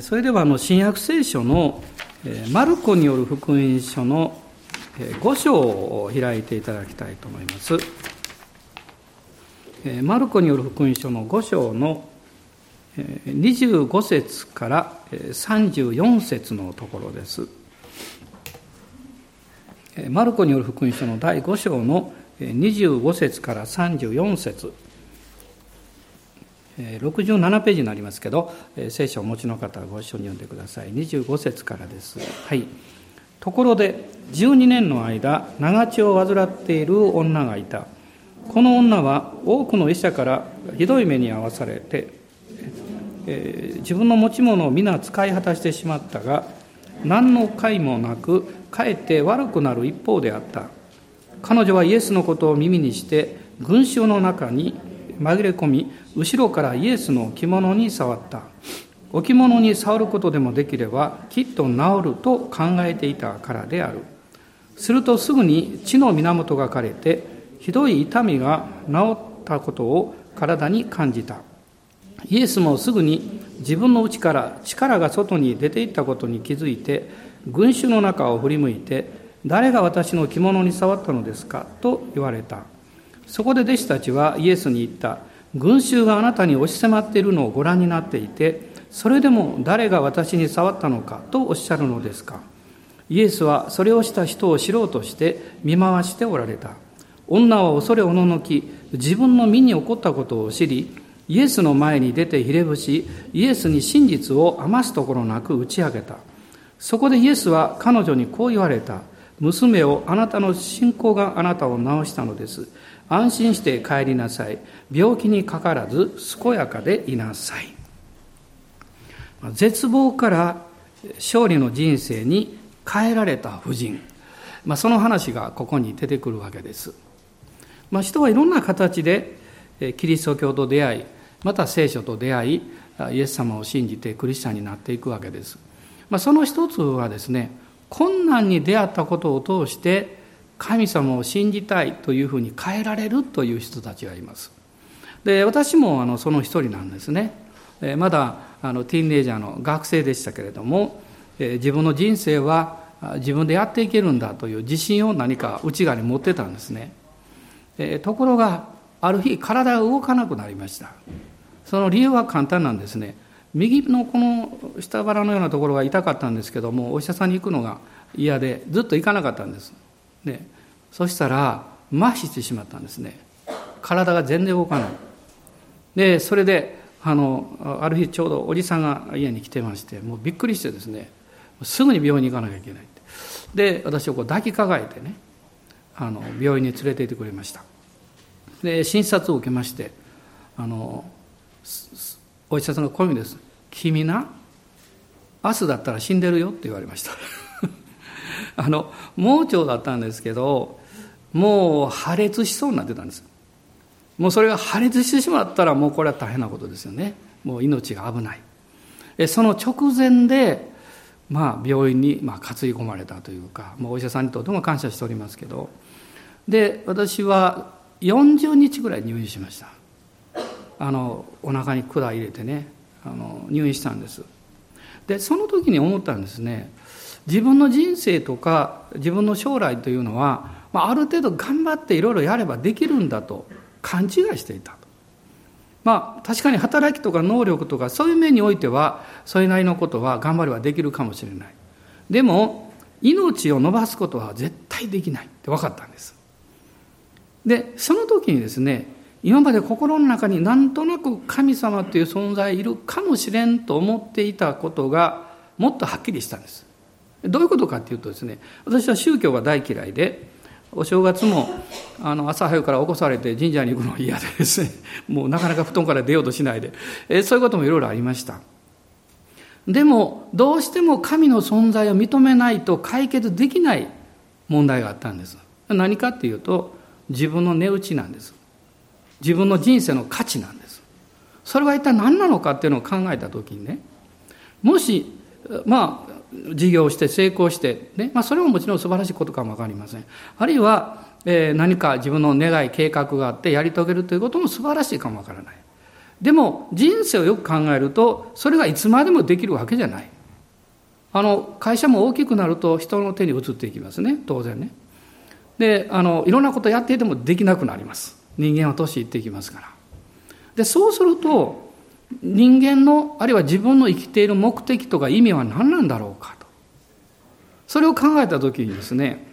それではあの新約聖書のマルコによる福音書の5章を開いていただきたいと思います。マルコによる福音書の5章の25節から34節のところです。マルコによる福音書の第5章の25節から34節67ページになりますけど聖書をお持ちの方はご一緒に読んでください。25節からです。はい。ところで12年の間長血を患っている女がいた。この女は多くの医者からひどい目に遭わされて、えー、自分の持ち物を皆使い果たしてしまったが何の解もなくかえって悪くなる一方であった。彼女はイエスのことを耳にして群衆の中に紛れ込み後ろからイエスの着物に触った。置物に触ることでもできればきっと治ると考えていたからである。するとすぐに血の源が枯れてひどい痛みが治ったことを体に感じた。イエスもすぐに自分の内から力が外に出ていったことに気づいて群衆の中を振り向いて誰が私の着物に触ったのですかと言われた。そこで弟子たちはイエスに言った。群衆があなたに押し迫っているのをご覧になっていてそれでも誰が私に触ったのかとおっしゃるのですか。イエスはそれをした人を知ろうとして見回しておられた。女は恐れおののき自分の身に起こったことを知りイエスの前に出てひれ伏しイエスに真実を余すところなく打ち明けた。そこでイエスは彼女にこう言われた。娘をあなたの信仰があなたを治したのです。安心して帰りなさい。病気にかからず健やかでいなさい。絶望から勝利の人生に変えられた婦人、まあ、その話がここに出てくるわけです、まあ、人はいろんな形でキリスト教と出会いまた聖書と出会いイエス様を信じてクリスチャンになっていくわけです、まあ、その一つはですね困難に出会ったことを通して神様を信じたいというふうに変えられるという人たちがいます。で私もあのその一人なんですね。まだあのティーンエイジャーの学生でしたけれども自分の人生は自分でやっていけるんだという自信を何か内側に持ってたんですね。ところがある日体が動かなくなりました。その理由は簡単なんですね。右のこの下腹のようなところが痛かったんですけどもお医者さんに行くのが嫌でずっと行かなかったんです。でそしたら麻痺してしまったんですね。体が全然動かない。でそれであのある日ちょうどおじさんが家に来てましてもうびっくりしてですねすぐに病院に行かなきゃいけないって。で私をこう抱きかかえてねあの病院に連れて行ってくれました。で診察を受けましてあのお医者さんがこういう意味です「君な明日だったら死んでるよ」って言われました。あの盲腸だったんですけどもう破裂しそうになってたんです。もうそれが破裂してしまったらもうこれは大変なことですよね。もう命が危ない。その直前でまあ病院にまあ担ぎ込まれたというか、まあ、お医者さんにとても感謝しておりますけどで私は40日ぐらい入院しました。あのお腹に管入れてねあの入院したんです。でその時に思ったんですね。自分の人生とか自分の将来というのは、まあ、ある程度頑張っていろいろやればできるんだと勘違いしていたまあ確かに働きとか能力とかそういう面においてはそれなりのことは頑張ればできるかもしれない。でも命を伸ばすことは絶対できない。って分かったんです。でその時にですね今まで心の中になんとなく神様という存在いるかもしれんと思っていたことがもっとはっきりしたんです。どういうことかっていうとですね私は宗教が大嫌いでお正月もあの朝早くから起こされて神社に行くの嫌でですねもうなかなか布団から出ようとしないでえそういうこともいろいろありました。でもどうしても神の存在を認めないと解決できない問題があったんです。何かっていうと自分の値打ちなんです。自分の人生の価値なんです。それは一体何なのかっていうのを考えた時にねもしまあ事業をして成功してね、まあ、それももちろん素晴らしいことかも分かりません。あるいは、えー、何か自分の願い計画があってやり遂げるということも素晴らしいかも分からない。でも人生をよく考えるとそれがいつまでもできるわけじゃない。あの会社も大きくなると人の手に移っていきますね。当然ね。であのいろんなことやっていてもできなくなります。人間は年いっていきますから。でそうすると人間のあるいは自分の生きている目的とか意味は何なんだろうかと。それを考えた時にですね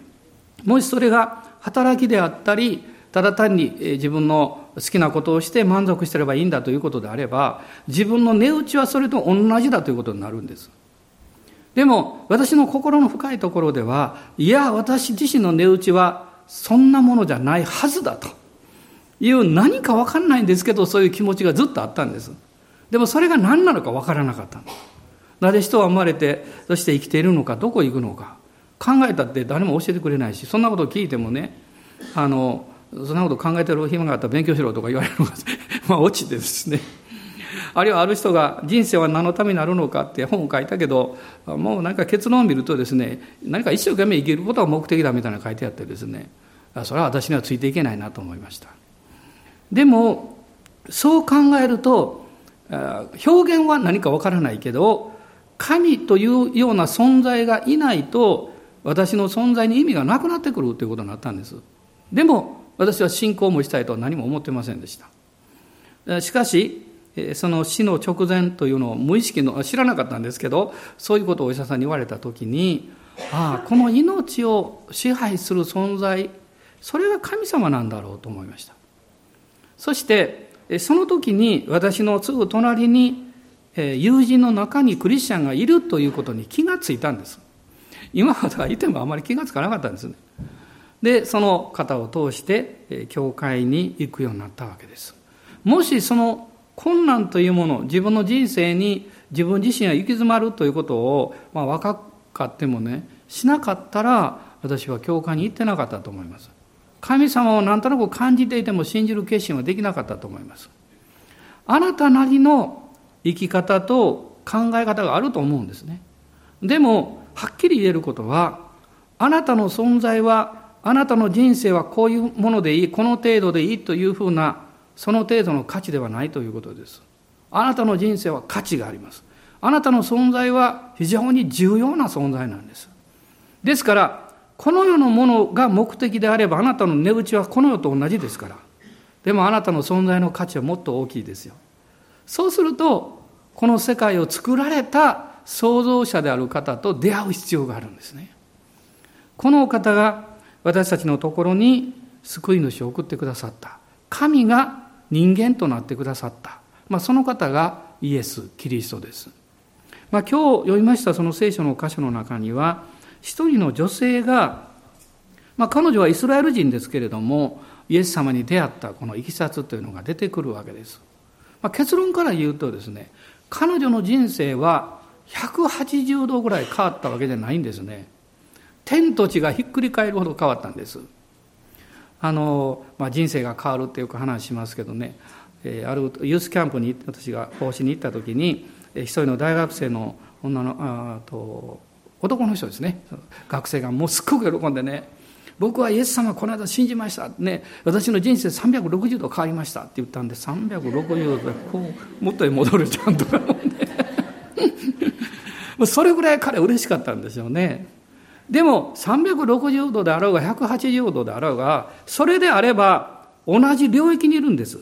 もしそれが働きであったりただ単に自分の好きなことをして満足してればいいんだということであれば自分の値打ちはそれと同じだということになるんです。でも私の心の深いところではいや私自身の値打ちはそんなものじゃないはずだという何か分かんないんですけどそういう気持ちがずっとあったんです。でもそれが何なのか分からなかったなぜ人は生まれてそして生きているのかどこ行くのか。考えたって誰も教えてくれないしそんなこと聞いてもねあのそんなこと考えてる暇があったら勉強しろとか言われるのが まあ落ちてですね。あるいはある人が人生は何のためになるのかって本を書いたけどもうなんか結論を見るとですね何か一生懸命生きることが目的だみたいなの書いてあってですねそれは私にはついていけないなと思いました。でもそう考えると表現は何かわからないけど神というような存在がいないと私の存在に意味がなくなってくるということになったんです。でも私は信仰もしたいとは何も思ってませんでした。しかしその死の直前というのを無意識の知らなかったんですけどそういうことをお医者さんに言われた時にああこの命を支配する存在それが神様なんだろうと思いました。そしてその時に私のすぐ隣に友人の中にクリスチャンがいるということに気がついたんです。今まではいてもあまり気がつかなかったんですね。でその方を通して教会に行くようになったわけです。もしその困難というもの自分の人生に自分自身が行き詰まるということを、まあ、若かってもねしなかったら私は教会に行ってなかったと思います。神様を何となく感じていても信じる決心はできなかったと思いますあなたなりの生き方と考え方があると思うんですねでもはっきり言えることはあなたの存在はあなたの人生はこういうものでいいこの程度でいいというふうなその程度の価値ではないということです。あなたの人生は価値があります。あなたの存在は非常に重要な存在なんです。ですから、この世のものが目的であれば、あなたの値打ちはこの世と同じですから。でもあなたの存在の価値はもっと大きいですよ。そうすると、この世界を作られた創造者である方と出会う必要があるんですね。この方が私たちのところに救い主を送ってくださった。神が人間となってくださった、まあ、その方がイエス・キリストです、まあ、今日読みましたその聖書の箇所の中には一人の女性が、まあ、彼女はイスラエル人ですけれどもイエス様に出会ったこのいきさつというのが出てくるわけです、まあ、結論から言うとですね彼女の人生は180度ぐらい変わったわけじゃないんですね。天と地がひっくり返るほど変わったんです。あの、まあ、人生が変わるってよく話しますけどね、えー、あるユースキャンプに私が奉仕に行った時に一人の大学生の女のあと男の人ですね。学生がもうすっごく喜んでね。僕はイエス様この間信じましたね。私の人生360度変わりました。って言ったんで360度こう元へ戻るじゃんとか思って。それぐらい彼嬉しかったんですよね。でも360度であろうが180度であろうがそれであれば同じ領域にいるんです。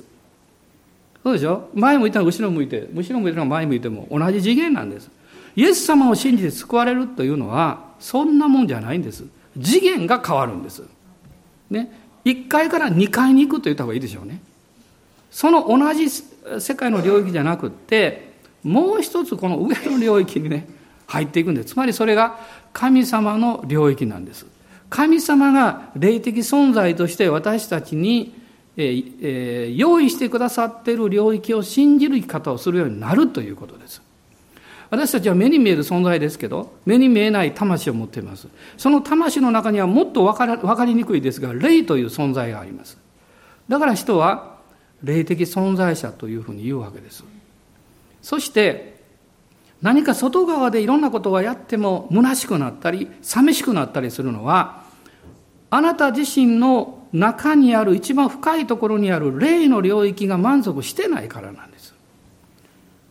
そうでしょ？前向いたら後ろ向いて後ろ向いたら前向いても同じ次元なんです。イエス様を信じて救われるというのはそんなもんじゃないんです。次元が変わるんです。ね。1階から2階に行くと言った方がいいでしょうね。その同じ世界の領域じゃなくってもう一つこの上の領域にね入っていくんです。つまりそれが神様の領域なんです。神様が霊的存在として私たちに、えー、用意してくださっている領域を信じる生き方をするようになるということです。私たちは目に見える存在ですけど、目に見えない魂を持っています。その魂の中にはもっと分か分かりにくいですが、霊という存在があります。だから人は霊的存在者というふうに言うわけです。そして、何か外側でいろんなことをやっても虚しくなったり寂しくなったりするのはあなた自身の中にある一番深いところにある霊の領域が満足してないからなんです。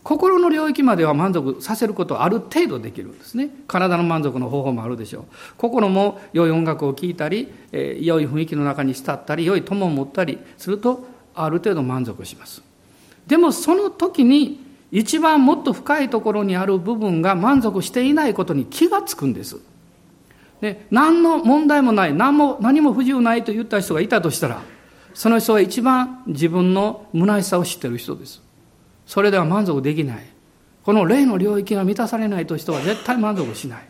心の領域までは満足させることはある程度できるんですね。体の満足の方法もあるでしょう。心も良い音楽を聴いたり、えー、良い雰囲気の中に浸ったり、良い友を持ったりすると、ある程度満足します。でもその時に一番もっと深いところにある部分が満足していないことに気がつくんです。で何の問題もない何も何も不自由ないと言った人がいたとしたらその人は一番自分の虚しさを知ってる人ですそれでは満足できない。この霊の領域が満たされないと人は絶対満足しない。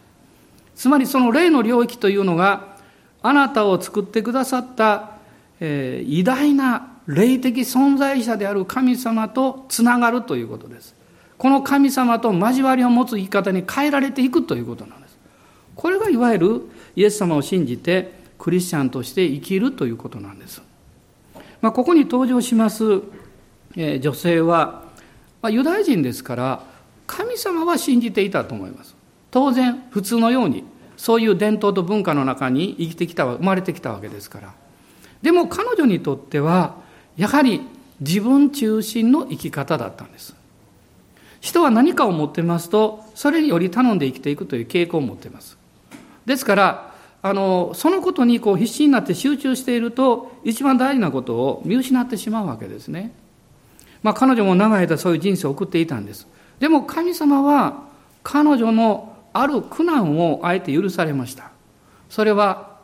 つまりその霊の領域というのがあなたを作ってくださった、えー、偉大な霊的存在者である神様とつながるということです。この神様と交わりを持つ生き方に変えられていくということなんです。これがいわゆるイエス様を信じてクリスチャンとして生きるということなんです。まあ、ここに登場します、え女性は、まあ、ユダヤ人ですから神様は信じていたと思います。当然普通のようにそういう伝統と文化の中に生きてきた生まれてきたわけですから。でも彼女にとってはやはり自分中心の生き方だったんです。人は何かを持ってますとそれにより頼んで生きていくという傾向を持っています。ですからあのそのことにこう必死になって集中していると一番大事なことを見失ってしまうわけですね。まあ、彼女も長い間そういう人生を送っていたんです。でも神様は彼女のある苦難をあえて許されました。それは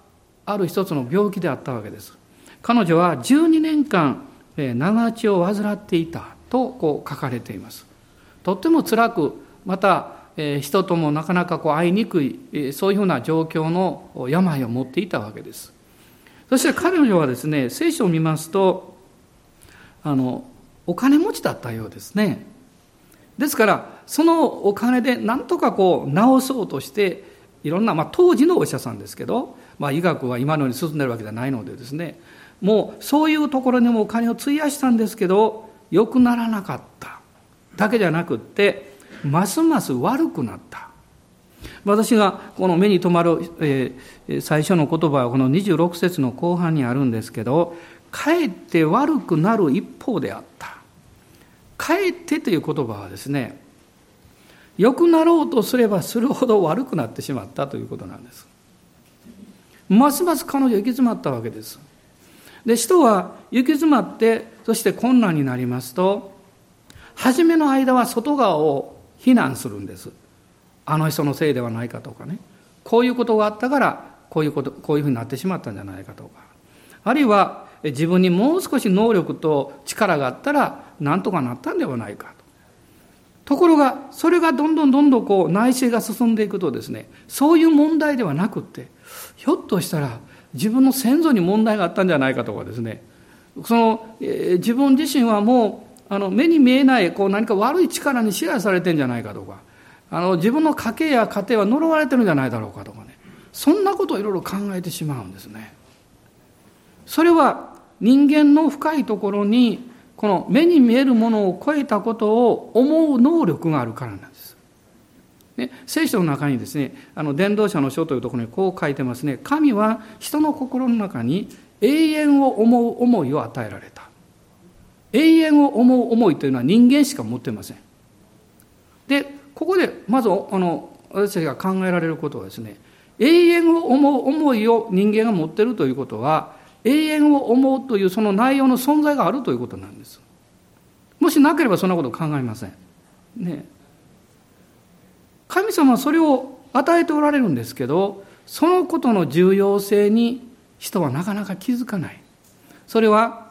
ある一つの病気であったわけです。彼女は12年間長血を患っていたとこう書かれています。とっても辛くまた人ともなかなかこう会いにくいそういうふうな状況の病を持っていたわけですそして彼女はですね聖書を見ますとあのお金持ちだったようですねですからそのお金で何とかこう治そうとしていろんな、まあ、当時のお医者さんですけど、まあ、医学は今のように進んでるわけじゃないのでですねもうそういうところにもお金を費やしたんですけど良くならなかっただけじゃなくってますます悪くなった。私がこの目に留まる、えー、最初の言葉はこの26節の後半にあるんですけど、かえって悪くなる一方であった。かえってという言葉はですね、良くなろうとすればするほど悪くなってしまったということなんです。ますます彼女行き詰まったわけです。で、人は行き詰まって、そして困難になりますと、初めの間は外側を非難するんですあの人のせいではないかとかねこういうことがあったからこういうことこういうふうになってしまったんじゃないかとかあるいは自分にもう少し能力と力があったら何とかなったんではないかとところがそれがどんどんどんどんこう内省が進んでいくとですねそういう問題ではなくってひょっとしたら自分の先祖に問題があったんじゃないかとかですねその、えー、自分自身はもうあの目に見えないこう何か悪い力に支配されてんじゃないかとかあの自分の家計や家庭は呪われてるんじゃないだろうかとかねそんなことをいろいろ考えてしまうんですね。それは人間の深いところにこの目に見えるものを超えたことを思う能力があるからなんです。ね、聖書の中にですね、あの伝道者の書というところにこう書いてますね。神は人の心の中に永遠を思う思いを与えられた。永遠を思う思いというのは人間しか持ってません。で、ここでまずあの私たちが考えられることはですね、永遠を思う思いを人間が持ってるということは、永遠を思うというその内容の存在があるということなんです。もしなければそんなことを考えません。ね。神様はそれを与えておられるんですけど、そのことの重要性に人はなかなか気づかない。それは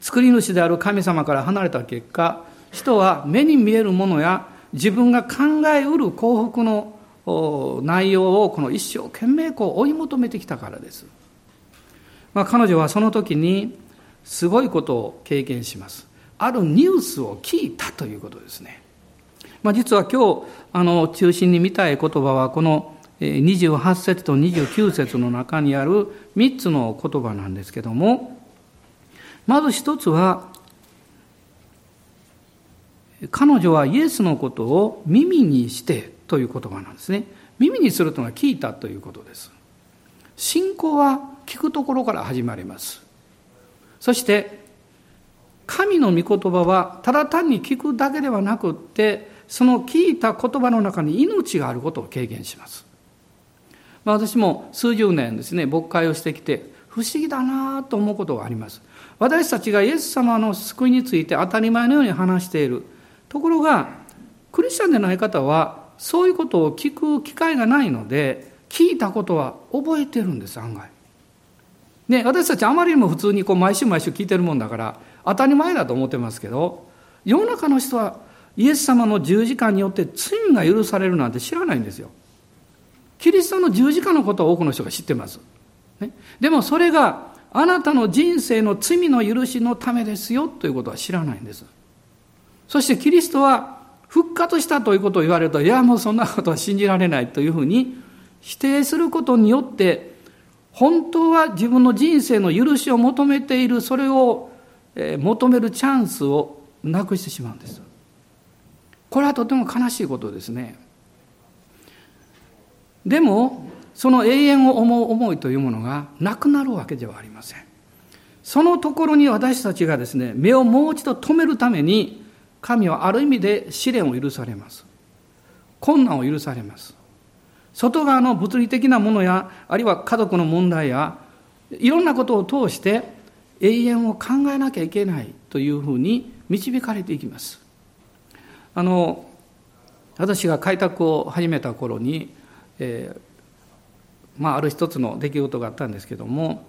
作り主である神様から離れた結果、人は目に見えるものや自分が考えうる幸福の内容をこの一生懸命こう追い求めてきたからです。まあ、彼女はその時にすごいことを経験します。あるニュースを聞いたということですね。まあ、実は今日あの中心に見たい言葉はこの28節と29節の中にある3つの言葉なんですけどもまず一つは、彼女はイエスのことを耳にしてという言葉なんですね。耳にするというのは聞いたということです。信仰は聞くところから始まります。そして、神の御言葉はただ単に聞くだけではなくって、その聞いた言葉の中に命があることを経験します。まあ、私も数十年ですね、牧会をしてきて、不思議だなと思うことがあります。私たちがイエス様の救いについて当たり前のように話している。ところが、クリスチャンでない方は、そういうことを聞く機会がないので、聞いたことは覚えてるんです、案外。ね、私たちあまりにも普通にこう毎週毎週聞いてるもんだから、当たり前だと思ってますけど、世の中の人はイエス様の十字架によって罪が許されるなんて知らないんですよ。キリストの十字架のことは多くの人が知ってます。ね、でもそれがあなたの人生の罪の許しのためですよということは知らないんです。そしてキリストは復活したということを言われると、いやもうそんなことは信じられないというふうに否定することによって、本当は自分の人生の許しを求めている、それを求めるチャンスをなくしてしまうんです。これはとても悲しいことですね。でも、その永遠を思う思いというものがなくなるわけではありません。そのところに私たちがですね、目をもう一度止めるために、神はある意味で試練を許されます。困難を許されます。外側の物理的なものや、あるいは家族の問題や、いろんなことを通して永遠を考えなきゃいけないというふうに導かれていきます。あの、私が開拓を始めた頃に、えー、まあ、ある一つの出来事があったんですけども、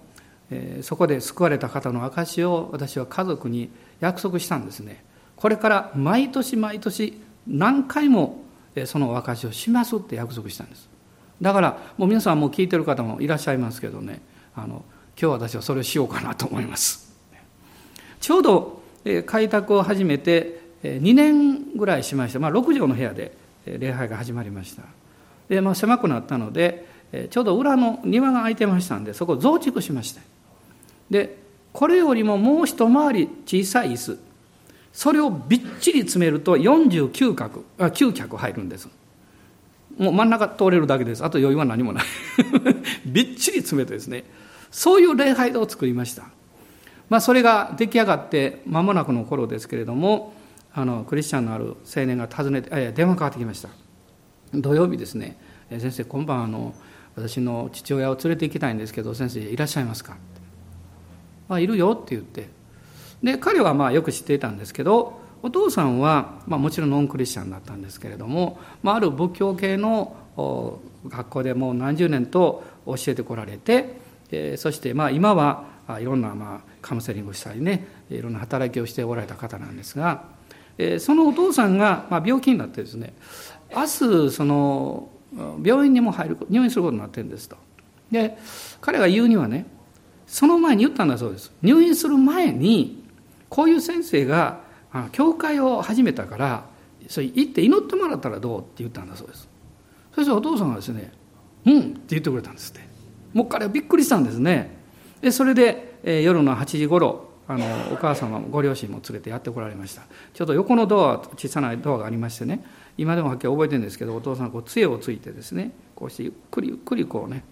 えー、そこで救われた方の証を私は家族に約束したんですねこれから毎年毎年何回もその証をしますって約束したんですだからもう皆さんも聞いてる方もいらっしゃいますけどね。あの今日私はそれをしようかなと思います。ちょうど開拓を始めて2年ぐらいしました、まあ、6畳の部屋で礼拝が始まりました。で、まあ、狭くなったのでちょうど裏の庭が空いてましたんでそこを増築しました。でこれよりももう一回り小さい椅子。それをびっちり詰めると49角あ9脚入るんです。もう真ん中通れるだけです。あと余裕は何もない。びっちり詰めてですね。そういう礼拝堂を作りました。まあそれが出来上がって間もなくの頃ですけれどもあのクリスチャンのある青年が訪ねてあいや電話かかってきました。土曜日ですね。先生今晩あの私の父親を連れて行きたいんですけど先生いらっしゃいますか?」まあいるよ」って言って。で彼はまあよく知っていたんですけどお父さんは、まあ、もちろんノンクリスチャンだったんですけれども、まあ、ある仏教系の学校でもう何十年と教えてこられて、えそしてまあ今はいろんなまあカウンセリングしたりねいろんな働きをしておられた方なんですが、えそのお父さんがまあ病気になってですね明日その病院にも入る入院することになってるんですと。で彼が言うにはねその前に言ったんだそうです。入院する前にこういう先生が教会を始めたからそれ行って祈ってもらったらどうって言ったんだそうです。そしてお父さんがですね「うん」って言ってくれたんですって。もう彼はびっくりしたんですね。でそれで、えー、夜の8時頃あのお母様もご両親も連れてやってこられました。ちょっと横のドア小さなドアがありましてね今でもはっきり覚えてるんですけどお父さんこう杖をついてですねこうしてゆっくりゆっくりこうね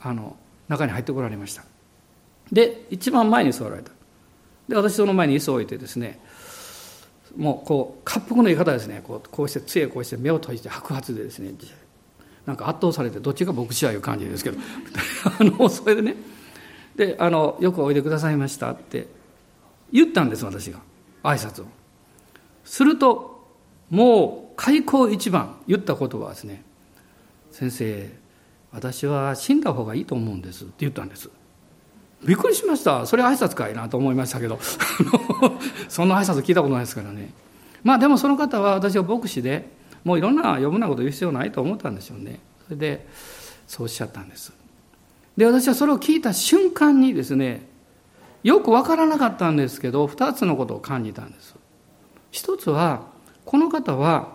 あの中に入ってこられました。で一番前に座られた。で私その前に椅子を置いてですねもうこう滑腹の言い方ですね。こうこうして杖をこうして目を閉じて白髪でですねなんか圧倒されてどっちが牧師やいう感じですけど。あのそれでね。であの「よくおいでくださいました」って言ったんです私が。挨拶を。するともう開口一番言った言葉はですね「先生私は死んだ方がいいと思うんです」って言ったんです。びっくりしました。それ挨拶かいなと思いましたけど。そんな挨拶聞いたことないですからね。まあでもその方は私は牧師でもういろんな余分なこと言う必要ないと思ったんでしょうね。それでそうおっしゃったんです。で私はそれを聞いた瞬間にですねよく分からなかったんですけど2つのことを感じたんです。一つはこの方は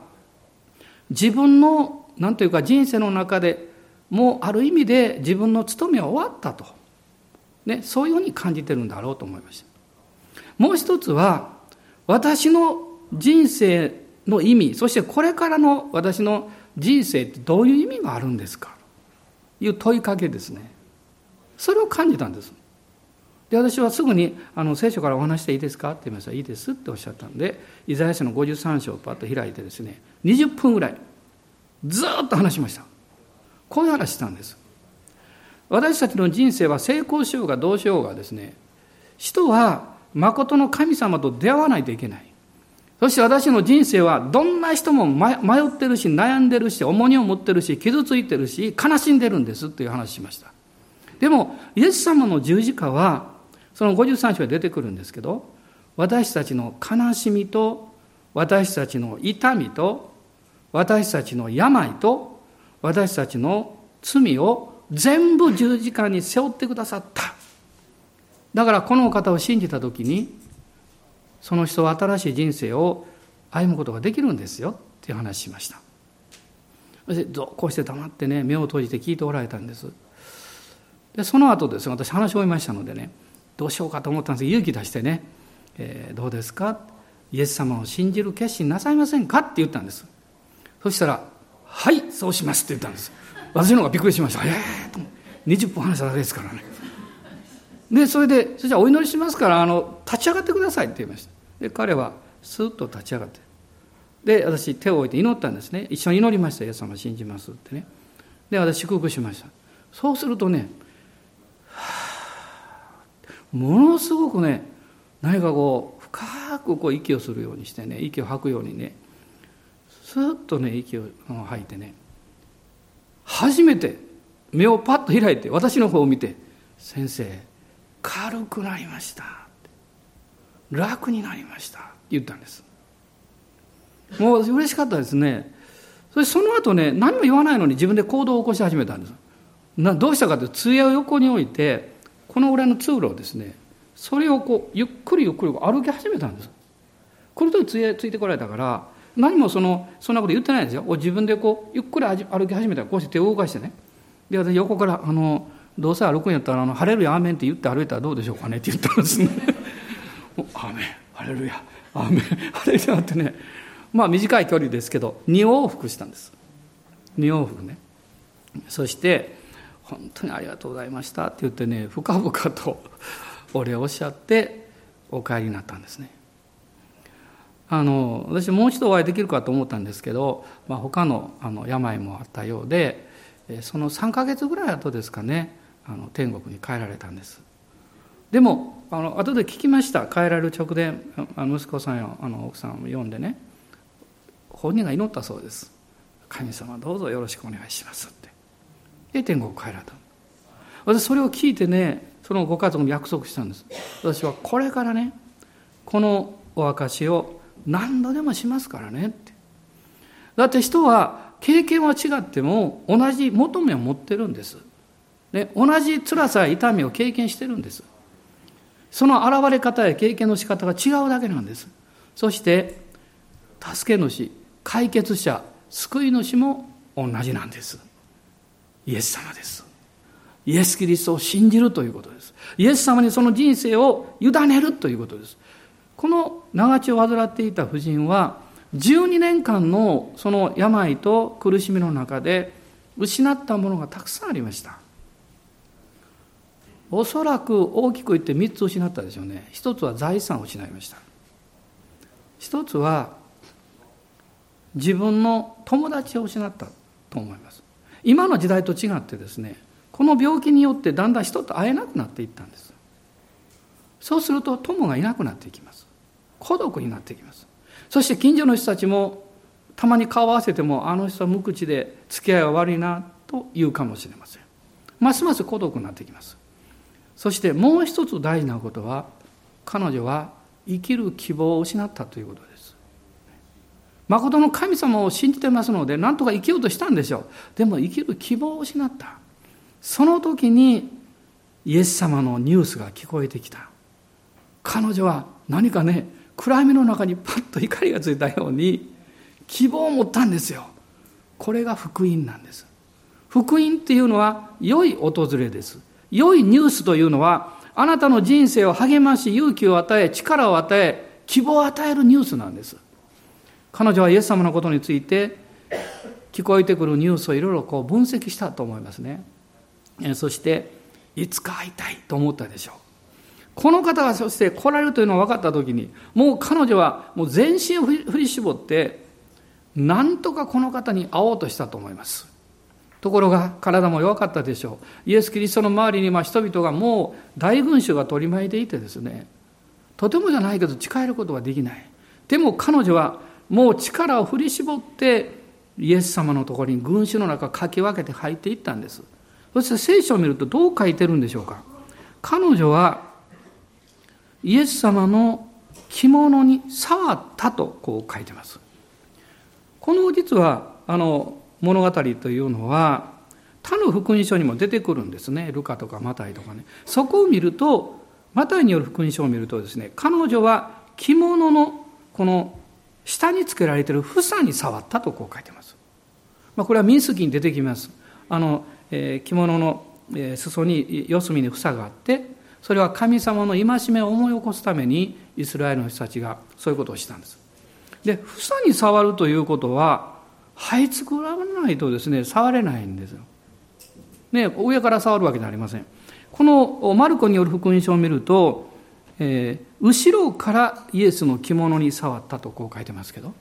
自分の何というか人生の中でもうある意味で自分の務めは終わったと、ね、そういうふうに感じてるんだろうと思いました。もう一つは私の人生の意味そしてこれからの私の人生ってどういう意味があるんですか？いう問いかけですね。それを感じたんです。で私はすぐにあの聖書からお話していいですか？って言いましたらいいですっておっしゃったんでイザヤ書の53章をパッと開いてですね20分ぐらいずっと話しました。こういう話したんです。私たちの人生は成功しようがどうしようがですね人は誠の神様と出会わないといけない。そして私の人生はどんな人も迷ってるし悩んでるし重荷を持ってるし傷ついてるし悲しんでるんですという話しました。でもイエス様の十字架はその53章に出てくるんですけど私たちの悲しみと私たちの痛みと私たちの病と私たちの罪を全部十字架に背負ってくださった。だからこの方を信じた時にその人は新しい人生を歩むことができるんですよ。っていう話しました。そしてこうして黙ってね目を閉じて聞いておられたんです。でその後です私話し終えましたのでねどうしようかと思ったんです。勇気出してね、えー、どうですか？イエス様を信じる決心なさいませんか？って言ったんです。そしたら「はいそうします」って言ったんです。私の方がびっくりしました「ええー」と20分話しただけですからね。でそれで「そしたらお祈りしますからあの立ち上がってください」って言いました。で彼はスッと立ち上がって。で私手を置いて祈ったんですね。一緒に祈りました。イエス様信じますってね。で私祝福しました。そうするとねものすごくね何かこう深くこう息をするようにしてね息を吐くようにねスーッとね息を吐いてね。初めて目をパッと開いて私の方を見て「先生軽くなりました」楽になりました」って言ったんです。もう嬉しかったですね。それその後ね何も言わないのに自分で行動を起こし始めたんです。などうしたかというと杖を横に置いてこのぐらいの通路をですねそれをこうゆっくりゆっくり歩き始めたんです。この時ついてこられたから何もそのそんなこと言ってないんですよ。自分でこうゆっくり歩き始めたらこうして手を動かしてね。で私横からあの「どうせ歩くんやったらあの晴れるやアーメンって言って歩いたらどうでしょうかね」って言ったんですね「アーメン。晴れるやアーメン。晴れるや」ってねまあ短い距離ですけど2往復したんです。2往復ね。そして本当にありがとうございましたって言ってね深々とお礼をおっしゃってお帰りになったんですね。あの私もう一度お会いできるかと思ったんですけど、まあ、他のあの病もあったようでその3ヶ月ぐらい後ですかねあの天国に帰られたんです。でもあの後で聞きました。帰られる直前息子さんやあの奥さんを呼んでね本人が祈ったそうです。神様どうぞよろしくお願いしますって。で天国帰られた。私それを聞いてねそのご家族に約束したんです。私はこれからねこのお証しを何度でもしますからねってだって人は経験は違っても同じ求めを持ってるんです、ね、同じ辛さや痛みを経験してるんですその現れ方や経験の仕方が違うだけなんですそして助け主解決者救い主も同じなんですイエス様です。イエス・キリストを信じるということです。イエス様にその人生を委ねるということです。この長血を患っていた婦人は、12年間のその病と苦しみの中で失ったものがたくさんありました。おそらく大きく言って3つ失ったでしょうね。一つは財産を失いました。一つは自分の友達を失ったと思います。今の時代と違ってですねこの病気によってだんだん人と会えなくなっていったんですそうすると友がいなくなっていきます孤独になってきます。そして近所の人たちもたまに顔を合わせてもあの人は無口で付き合いは悪いなと言うかもしれません。ますます孤独になってきます。そしてもう一つ大事なことは彼女は生きる希望を失ったということです。誠の神様を信じてますので何とか生きようとしたんでしょう。でも生きる希望を失った。その時にイエス様のニュースが聞こえてきた。彼女は何かね暗闇の中にパッと光がついたように希望を持ったんですよこれが福音なんです福音っていうのは良い訪れです良いニュースというのはあなたの人生を励まし勇気を与え力を与え希望を与えるニュースなんです彼女はイエス様のことについて聞こえてくるニュースをいろいろこう分析したと思いますね。そしていつか会いたいと思ったでしょう。この方がそして来られるというのが分かった時に、もう彼女はもう全身を振り絞って、なんとかこの方に会おうとしたと思います。ところが体も弱かったでしょう。イエス・キリストの周りにま人々がもう大群衆が取り巻いていてですね、とてもじゃないけど近寄ることはできない。でも彼女はもう力を振り絞ってイエス様のところに群衆の中かき分けて入っていったんです。そして聖書を見るとどう書いてるんでしょうか。彼女はイエス様の着物に触ったとこう書いてます。この実はあの物語というのは他の福音書にも出てくるんですね。ルカとかマタイとかね。そこを見るとマタイによる福音書を見るとですね彼女は着物のこの下につけられている房に触ったとこう書いてます、まあ、これは民数記に出てきます。あの、えー、着物の、裾に四隅に房があってそれは神様の戒めを思い起こすためにイスラエルの人たちがそういうことをしたんですで房に触るということは這い作らないとですね、触れないんですよ。ね、上から触るわけじゃありません。このマルコによる福音書を見ると、えー、後ろからイエスの着物に触ったとこう書いてますけど、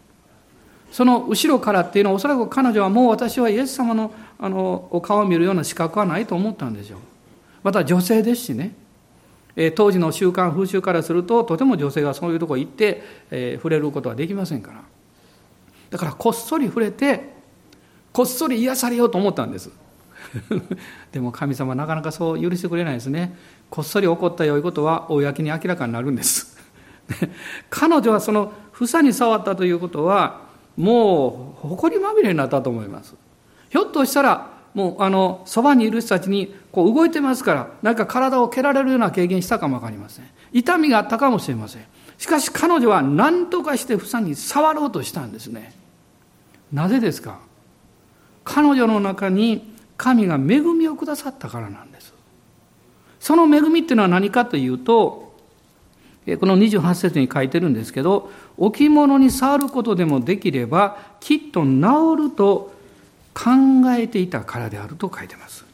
その後ろからっていうのはおそらく彼女はもう私はイエス様のあのお顔を見るような資格はないと思ったんでしょう。また女性ですしね。え、当時の習慣風習からするととても女性がそういうとこ行って、えー、触れることはできませんから。だからこっそり触れてこっそり癒されようと思ったんです。でも神様なかなかそう許してくれないですね。こっそり起こった良いことは公に明らかになるんです。彼女はその房に触ったということはもう誇りまみれになったと思います。ひょっとしたらもうあのそばにいる人たちにこう動いてますからなんか体を蹴られるような経験したかも分かりません。痛みがあったかもしれません。しかし彼女は何とかして房に触ろうとしたんですね。なぜですか？彼女の中に神が恵みをくださったからなんです。その恵みっていうのは何かというと、この28節に書いてるんですけど、置物に触ることでもできれば、きっと治ると考えていたからであると書いてます。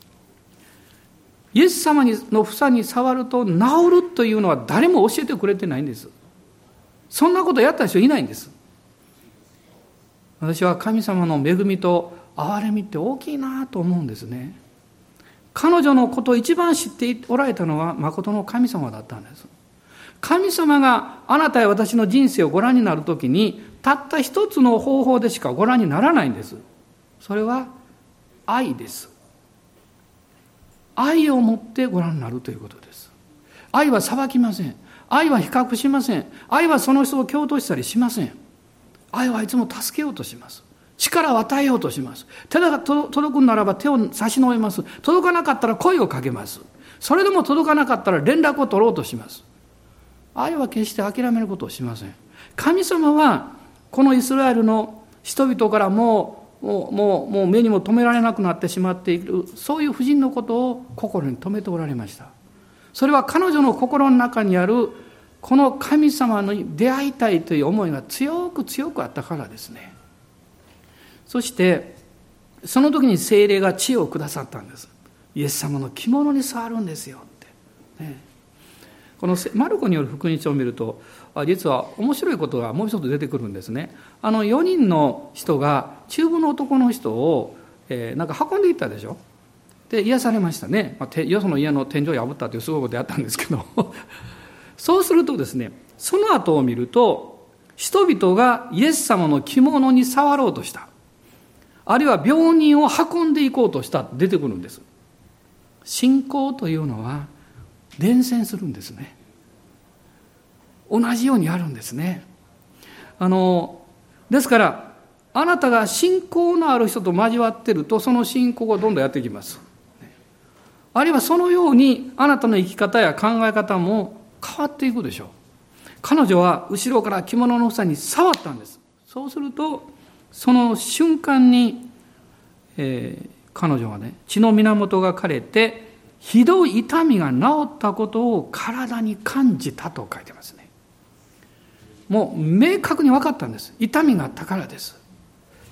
イエス様の房に触ると治るというのは誰も教えてくれてないんです。そんなことやった人いないんです。私は神様の恵みと憐れみって大きいなと思うんですね彼女のことを一番知っておられたのは誠の神様だったんです神様があなたや私の人生をご覧になるときにたった一つの方法でしかご覧にならないんですそれは愛です愛を持ってご覧になるということです愛は裁きません愛は比較しません愛はその人を共闘したりしません愛はいつも助けようとします。力を与えようとします。手が届くならば手を差し伸べます。届かなかったら声をかけます。それでも届かなかったら連絡を取ろうとします。愛は決して諦めることをしません。神様はこのイスラエルの人々からもうもうもうもう目にも留められなくなってしまっているそういう婦人のことを心に留めておられました。それは彼女の心の中にあるこの神様に出会いたいという思いが強く強くあったからですね。そしてその時に精霊が知恵をくださったんです。イエス様の着物に触るんですよって、ね、このマルコによる福音書を見ると実は面白いことがもう一つ出てくるんですね。あの4人の人が中部の男の人を、えー、なんか運んでいったでしょ？で癒されましたね、まあ、よその家の天井破ったというすごいことやったんですけど そうするとですね、その後を見ると、人々がイエス様の着物に触ろうとした。あるいは病人を運んでいこうとした出てくるんです。信仰というのは伝染するんですね。同じようにあるんですね。あの、ですから、あなたが信仰のある人と交わってると、その信仰がどんどんやってきます。あるいはそのように、あなたの生き方や考え方も変わっていくでしょう。彼女は後ろから着物の房に触ったんです。そうするとその瞬間に、えー、彼女はね血の源が枯れてひどい痛みが治ったことを体に感じたと書いてますね。もう明確に分かったんです。痛みがあったからです。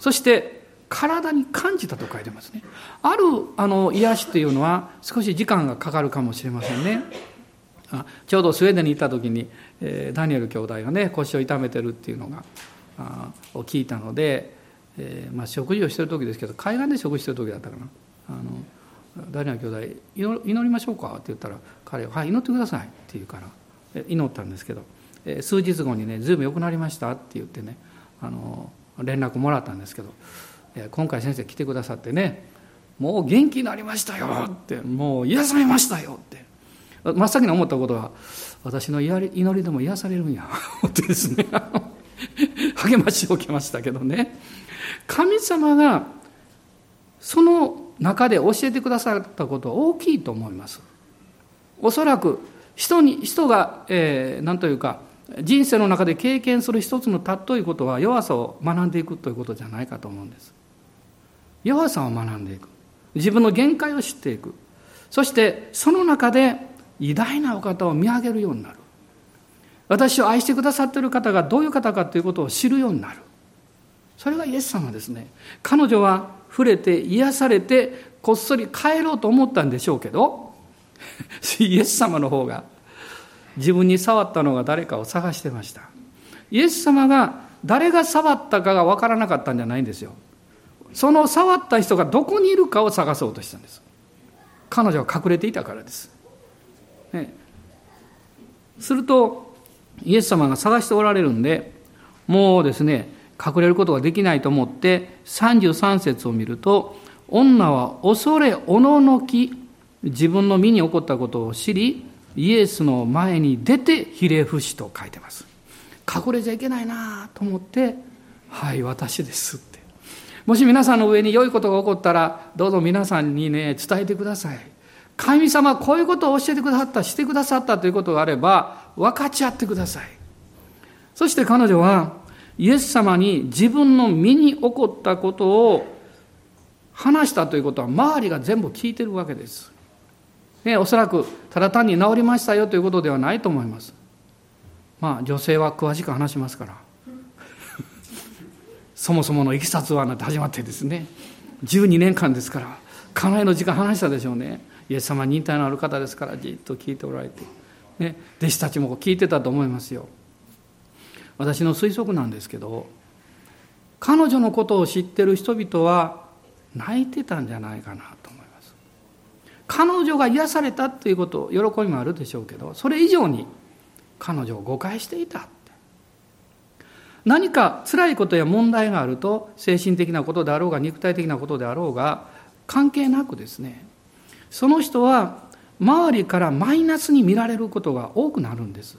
そして体に感じたと書いてますね。あるあの癒しっていうのは少し時間がかかるかもしれませんね。あちょうどスウェーデンに行った時に、えー、ダニエル兄弟がね腰を痛めてるっていうのがあを聞いたので、えーまあ、食事をしてる時ですけど海岸で食事してる時だったかなあのダニエル兄弟祈りましょうかって言ったら彼は「はい祈ってください」って言うから祈ったんですけど、え、数日後にね「ずいぶん良くなりました」って言ってねあの連絡もらったんですけど、今回先生来てくださってねもう元気になりましたよってもう癒されましたよって真っ先に思ったことは私の祈りでも癒されるんやってですね。励ましを受けましたけどね。神様がその中で教えてくださったことは大きいと思います。おそらく人に人が、えー、何というか人生の中で経験する一つの尊いことは弱さを学んでいくということじゃないかと思うんです。弱さを学んでいく。自分の限界を知っていく。そしてその中で偉大なお方を見上げるようになる。私を愛してくださっている方がどういう方かということを知るようになる。それがイエス様ですね。彼女は触れて癒されてこっそり帰ろうと思ったんでしょうけど イエス様の方が自分に触ったのが誰かを探してました。イエス様が誰が触ったかが分からなかったんじゃないんですよ。その触った人がどこにいるかを探そうとしたんです。彼女は隠れていたからです、ね、するとイエス様が探しておられるんでもうですね隠れることができないと思って33節を見ると女は恐れおののき自分の身に起こったことを知りイエスの前に出てひれ伏しと書いてます。隠れちゃいけないなと思って「はい私です」って。もし皆さんの上に良いことが起こったらどうぞ皆さんにね伝えてください。神様こういうことを教えてくださったしてくださったということがあれば分かち合ってください。そして彼女はイエス様に自分の身に起こったことを話したということは周りが全部聞いてるわけです。ね、おそらくただ単に治りましたよということではないと思います。まあ女性は詳しく話しますから。そもそものいきさつはなんて始まってですね。12年間ですから。かなりの時間話したでしょうね。イエス様忍耐のある方ですからじっと聞いておられて、ね、弟子たちも聞いてたと思いますよ。私の推測なんですけど彼女のことを知ってる人々は泣いてたんじゃないかなと。彼女が癒されたということ喜びもあるでしょうけどそれ以上に彼女を誤解していた何か辛いことや問題があると精神的なことであろうが肉体的なことであろうが関係なくですねその人は周りからマイナスに見られることが多くなるんです。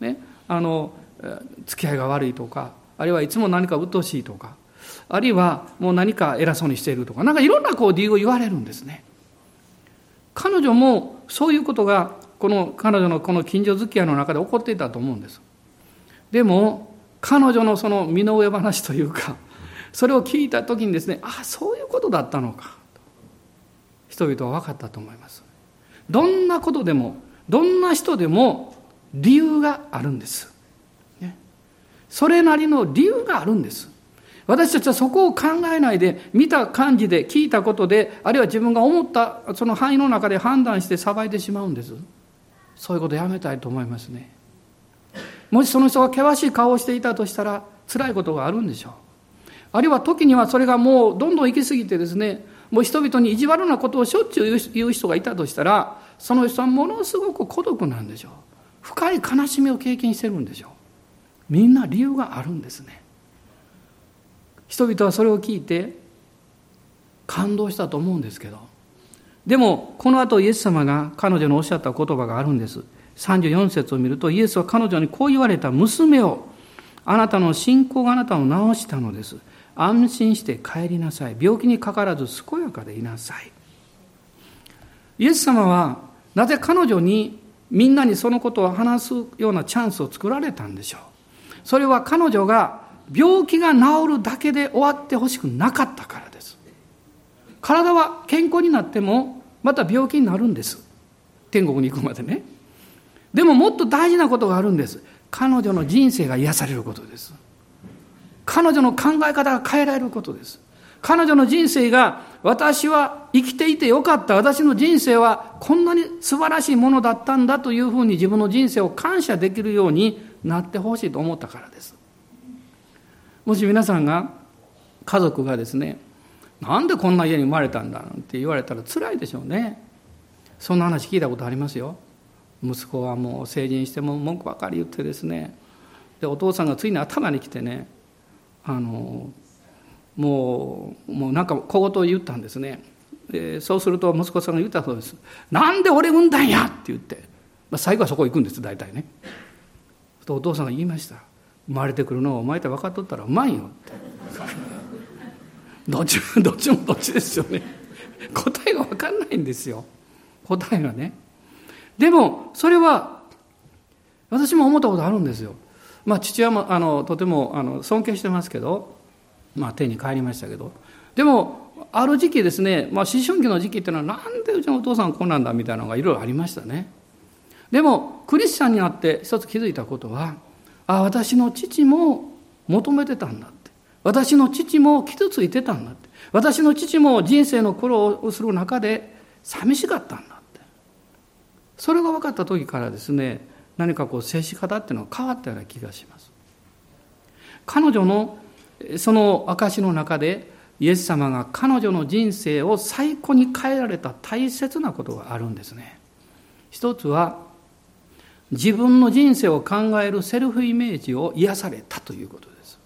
ね、あの付き合いが悪いとかあるいはいつも何か鬱陶しいとかあるいはもう何か偉そうにしているとかなんかいろんなこう理由を言われるんですね彼女もそういうことがこの彼女のこの近所付き合いの中で起こっていたと思うんです。でも彼女のその身の上話というかそれを聞いた時にですねああそういうことだったのか。人々は分かったと思います。どんなことでもどんな人でも理由があるんです。ね。それなりの理由があるんです。私たちはそこを考えないで、見た感じで、聞いたことで、あるいは自分が思ったその範囲の中で判断して裁いてしまうんです。そういうことやめたいと思いますね。もしその人が険しい顔をしていたとしたら、辛いことがあるんでしょう。あるいは時にはそれがもうどんどん行き過ぎてですね、もう人々に意地悪なことをしょっちゅう言う人がいたとしたら、その人はものすごく孤独なんでしょう。深い悲しみを経験してるんでしょう。みんな理由があるんですね人々はそれを聞いて感動したと思うんですけど。でもこの後イエス様が彼女のおっしゃった言葉があるんです。34節を見るとイエスは彼女にこう言われた娘をあなたの信仰があなたを治したのです。安心して帰りなさい。病気にかからず健やかでいなさい。イエス様はなぜ彼女にみんなにそのことを話すようなチャンスを作られたんでしょう。それは彼女が病気が治るだけで終わってほしくなかったからです。体は健康になってもまた病気になるんです。天国に行くまでね。でももっと大事なことがあるんです。彼女の人生が癒されることです。彼女の考え方が変えられることです。彼女の人生が私は生きていてよかった。私の人生はこんなに素晴らしいものだったんだというふうに自分の人生を感謝できるようになってほしいと思ったからです。もし皆さんが家族がですね、なんでこんな家に生まれたんだって言われたら辛いでしょうね。そんな話聞いたことありますよ。息子はもう成人しても文句ばかり言ってですね。で、お父さんがついに頭に来てね、あの、もうもうなんか小言を言ったんですねでそうすると息子さんが言ったそうです「なんで俺産んだんや!」って言って、まあ、最後はそこ行くんです大体ねとお父さんが言いました「生まれてくるのをお前って分かっとったらうまいよ」ってどっちもどっちもどっちですよね。答えが分かんないんですよ。答えがね。でもそれは私も思ったことあるんですよ。まあ父親もあのとてもあの尊敬してますけどまあ、手に帰りましたけど。でもある時期ですね、まあ、思春期の時期っていうのはなんでうちのお父さんこうなんだみたいなのがいろいろありましたね。でもクリスチャンになって一つ気づいたことはあ私の父も求めてたんだって。私の父も傷ついてたんだって。私の父も人生の苦労をする中で寂しかったんだって。それが分かった時からですね何かこう接し方っていうのは変わったような気がします。彼女のその証の中でイエス様が彼女の人生を最高に変えられた大切なことがあるんですね。一つは自分の人生を考えるセルフイメージを癒されたということです。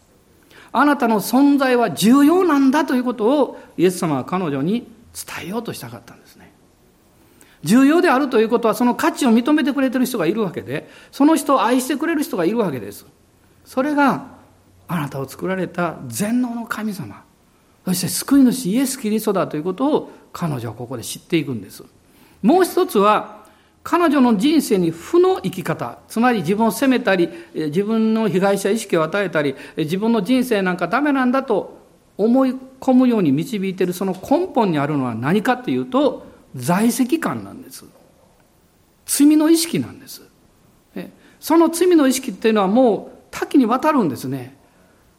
あなたの存在は重要なんだということをイエス様は彼女に伝えようとしたかったんですね。重要であるということはその価値を認めてくれてる人がいるわけで、その人を愛してくれる人がいるわけです。それがあなたを作られた全能の神様そして救い主イエス・キリストだということを彼女はここで知っていくんですもう一つは彼女の人生に負の生き方つまり自分を責めたり自分の被害者意識を与えたり自分の人生なんかダメなんだと思い込むように導いているその根本にあるのは何かというと在籍感なんです。罪の意識なんです。その罪の意識っていうのはもう多岐にわたるんですね。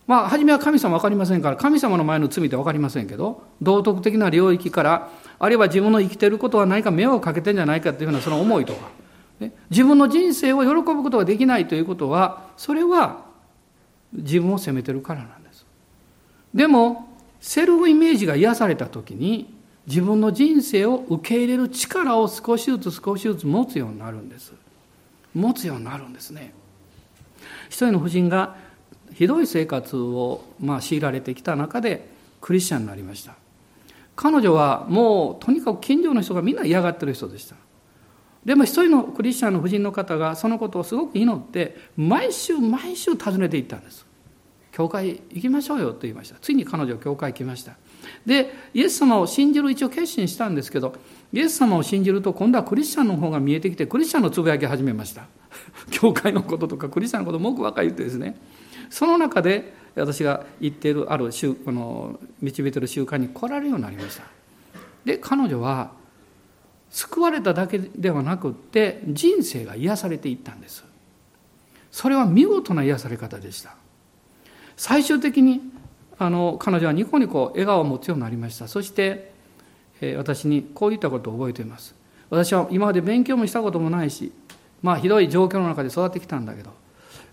まあ、初めは神様分かりませんから、神様の前の罪って分かりませんけど、道徳的な領域から、あるいは自分の生きてることは何か迷惑かけてんじゃないかというようなその思いとか、ね、自分の人生を喜ぶことができないということは、それは自分を責めてるからなんです。でも、セルフイメージが癒された時に、自分の人生を受け入れる力を少しずつ少しずつ持つようになるんです。持つようになるんですね。一人の夫人がひどい生活をまあ強いられてきた中でクリスチャンになりました。彼女はもうとにかく近所の人がみんな嫌がってる人でした。でも一人のクリスチャンの夫人の方がそのことをすごく祈って毎週毎週訪ねていったんです。教会行きましょうよと言いました。ついに彼女は教会行きました。でイエス様を信じる一応決心したんですけどイエス様を信じると今度はクリスチャンの方が見えてきてクリスチャンのつぶやき始めました。教会のこととかクリスチャンのこと文句ばっかり言ってですね。その中で私が言っているあるこの導いている習慣に来られるようになりました。で彼女は救われただけではなくって人生が癒されていったんです。それは見事な癒され方でした。最終的にあの彼女はニコニコ笑顔を持つようになりました。そして、え私にこう言ったことを覚えています。私は今まで勉強もしたこともないしまあひどい状況の中で育ってきたんだけど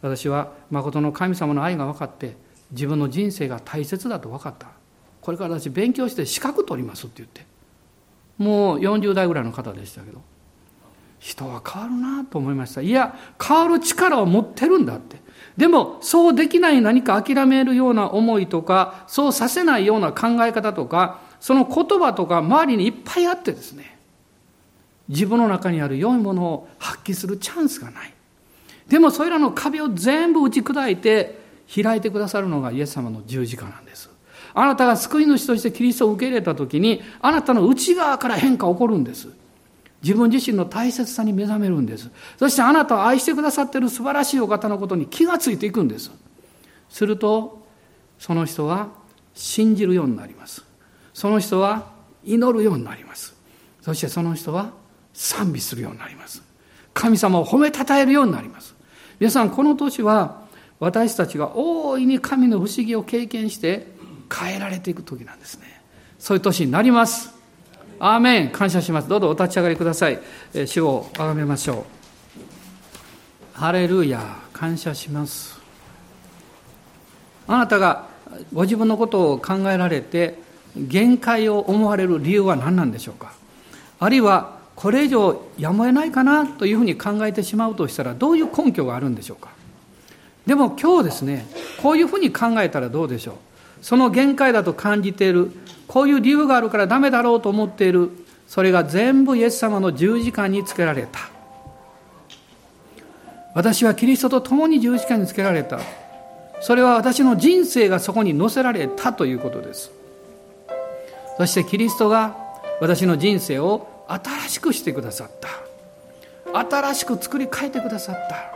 私は誠の神様の愛が分かって自分の人生が大切だと分かった。これから私勉強して資格取りますって言って。もう40代ぐらいの方でしたけど。人は変わるなと思いました。いや変わる力を持ってるんだって。でもそうできない何か諦めるような思いとかそうさせないような考え方とかその言葉とか周りにいっぱいあってですね。自分の中にある良いものを発揮するチャンスがない。でもそれらの壁を全部打ち砕いて開いてくださるのがイエス様の十字架なんです。あなたが救い主としてキリストを受け入れた時に、あなたの内側から変化起こるんです。自分自身の大切さに目覚めるんです。そしてあなたを愛してくださっている素晴らしいお方のことに気がついていくんです。すると、その人は信じるようになります。その人は祈るようになります。そしてその人は賛美するようになります。神様を褒めたたえるようになります。皆さん、この年は私たちが大いに神の不思議を経験して、変えられていく時なんですね。そういう年になります。アーメン。感謝します。どうぞお立ち上がりください。主を崇めましょう。ハレルヤ。感謝します。あなたがご自分のことを考えられて限界を思われる理由は何なんでしょうか。あるいはこれ以上やむを得ないかなというふうに考えてしまうとしたらどういう根拠があるんでしょうか？でも今日ですねこういうふうに考えたらどうでしょう？その限界だと感じているこういう理由があるからダメだろうと思っているそれが全部イエス様の十字架につけられた。私はキリストと共に十字架につけられた。それは私の人生がそこに乗せられたということです。そしてキリストが私の人生を新しくしてくださった。新しく作り変えてくださった。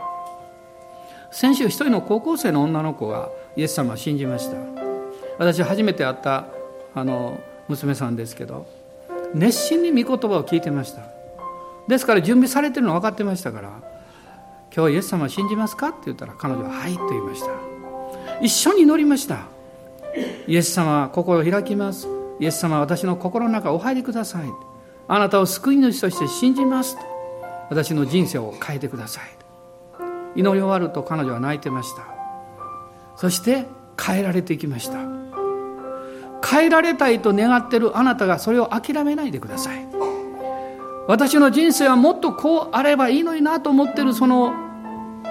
先週一人の高校生の女の子がイエス様を信じました。私初めて会ったあの娘さんですけど熱心に御言葉を聞いてました。ですから準備されてるの分かってましたから「今日イエス様を信じますか?」って言ったら彼女は「はい」と言いました。一緒に祈りました。イエス様は心を開きます。イエス様は私の心の中お入りください。あなたを救い主として信じます私の人生を変えてください。祈り終わると彼女は泣いてました。そして変えられていきました。変えられたいと願ってるあなたがそれを諦めないでください。私の人生はもっとこうあればいいのになと思ってるその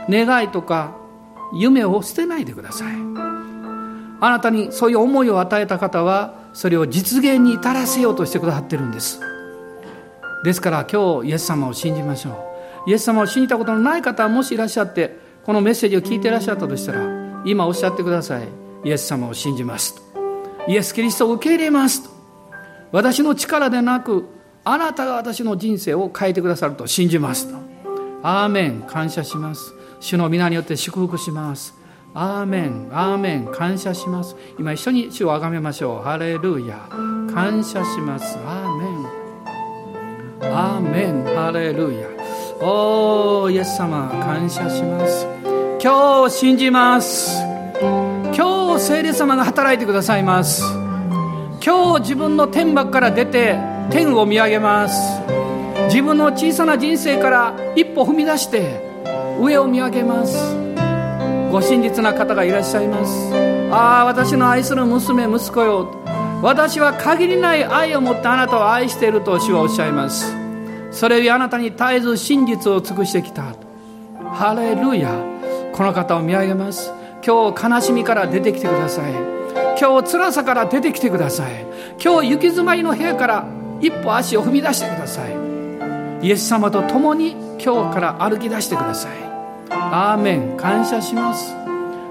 願いとか夢を捨てないでください。あなたにそういう思いを与えた方はそれを実現に至らせようとしてくださってるんです。ですから今日イエス様を信じましょう。イエス様を信じたことのない方もしいらっしゃってこのメッセージを聞いていらっしゃったとしたら今おっしゃってください。イエス様を信じますイエス・キリストを受け入れます私の力でなくあなたが私の人生を変えてくださると。信じますと。アーメン。感謝します。主の皆によって祝福します。アーメン。アーメン。感謝します。今一緒に主をあがめましょう。ハレルヤ。感謝します。アーメンハレルヤおーイエス様感謝します。今日信じます。今日聖霊様が働いてくださいます。今日自分の天幕から出て天を見上げます。自分の小さな人生から一歩踏み出して上を見上げます。ご真実な方がいらっしゃいます。ああ私の愛する娘息子よ。私は限りない愛を持ってあなたを愛していると主はおっしゃいます。それよりあなたに絶えず真実を尽くしてきた。ハレルヤ。この方を見上げます。今日悲しみから出てきてください。今日辛さから出てきてください。今日行き詰まりの部屋から一歩足を踏み出してください。イエス様と共に今日から歩き出してください。アーメン。感謝します。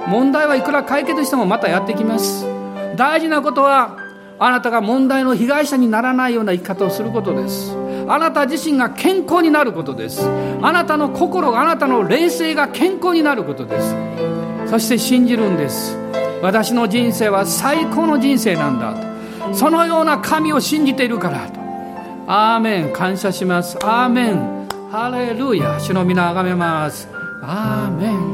問題はいくら解決してもまたやってきます。大事なことはあなたが問題の被害者にならないような生き方をすることです。あなた自身が健康になることです。あなたの心があなたの冷静が健康になることです。そして信じるんです。私の人生は最高の人生なんだと。そのような神を信じているからと。アーメン。感謝します。アーメン。ハレルヤ。主の皆あがめます。アーメン。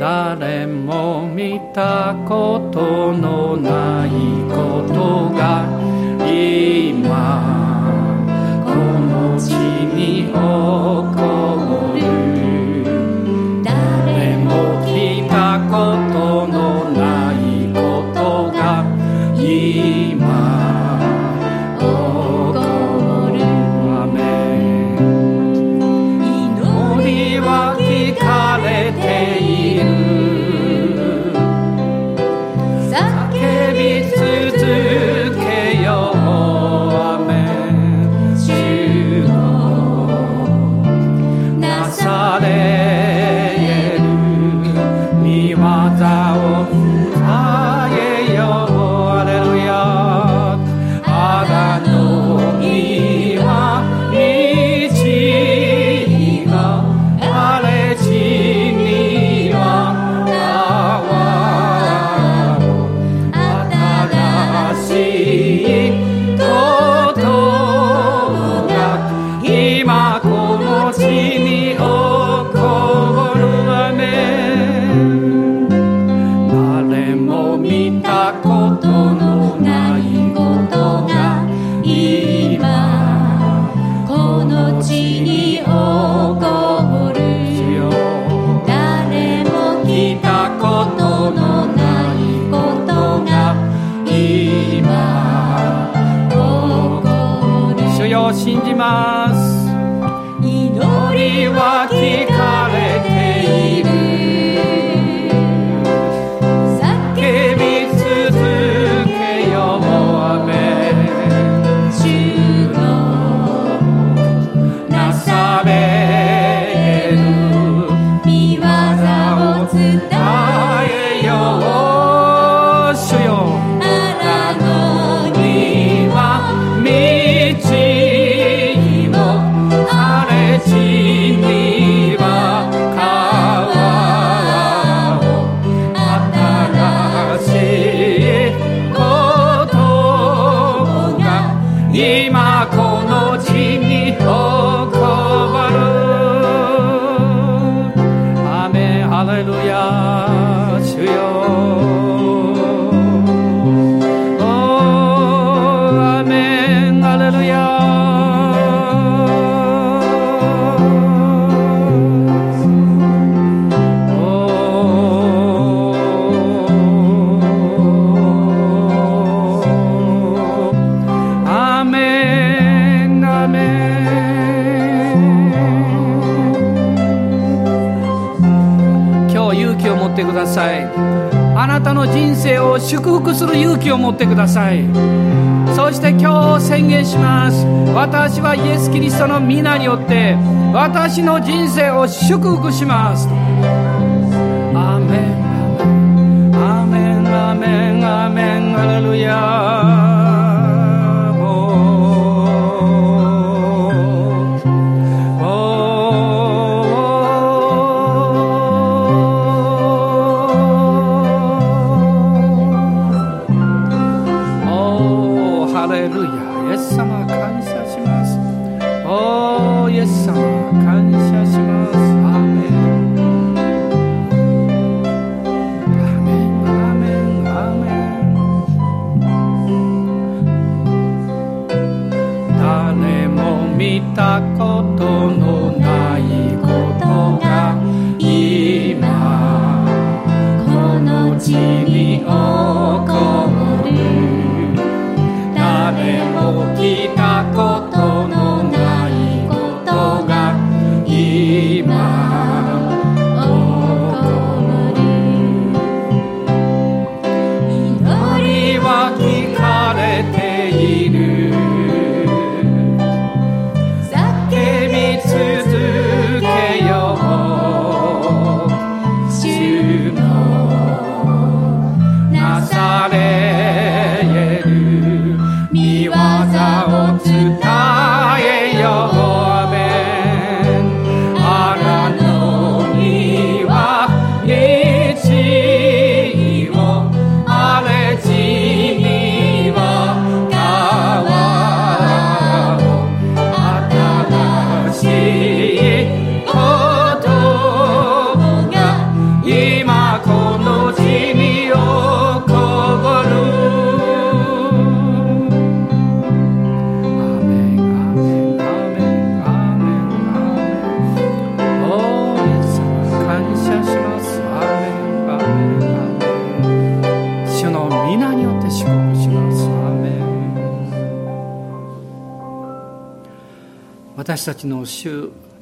誰も見たことのないことが今この地に起こる。誰も聞いたことを持ってください。そして今日宣言します。私はイエス・キリストの皆によって私の人生を祝福します。アメンアメンアメンアメンアメンアレルヤ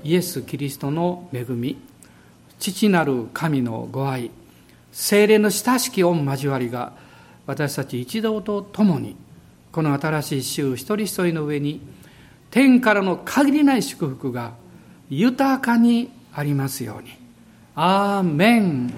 イエス・キリストの恵み父なる神のご愛精霊の親しき御交わりが私たち一同と共にこの新しい週一人一人の上に天からの限りない祝福が豊かにありますように。アーメン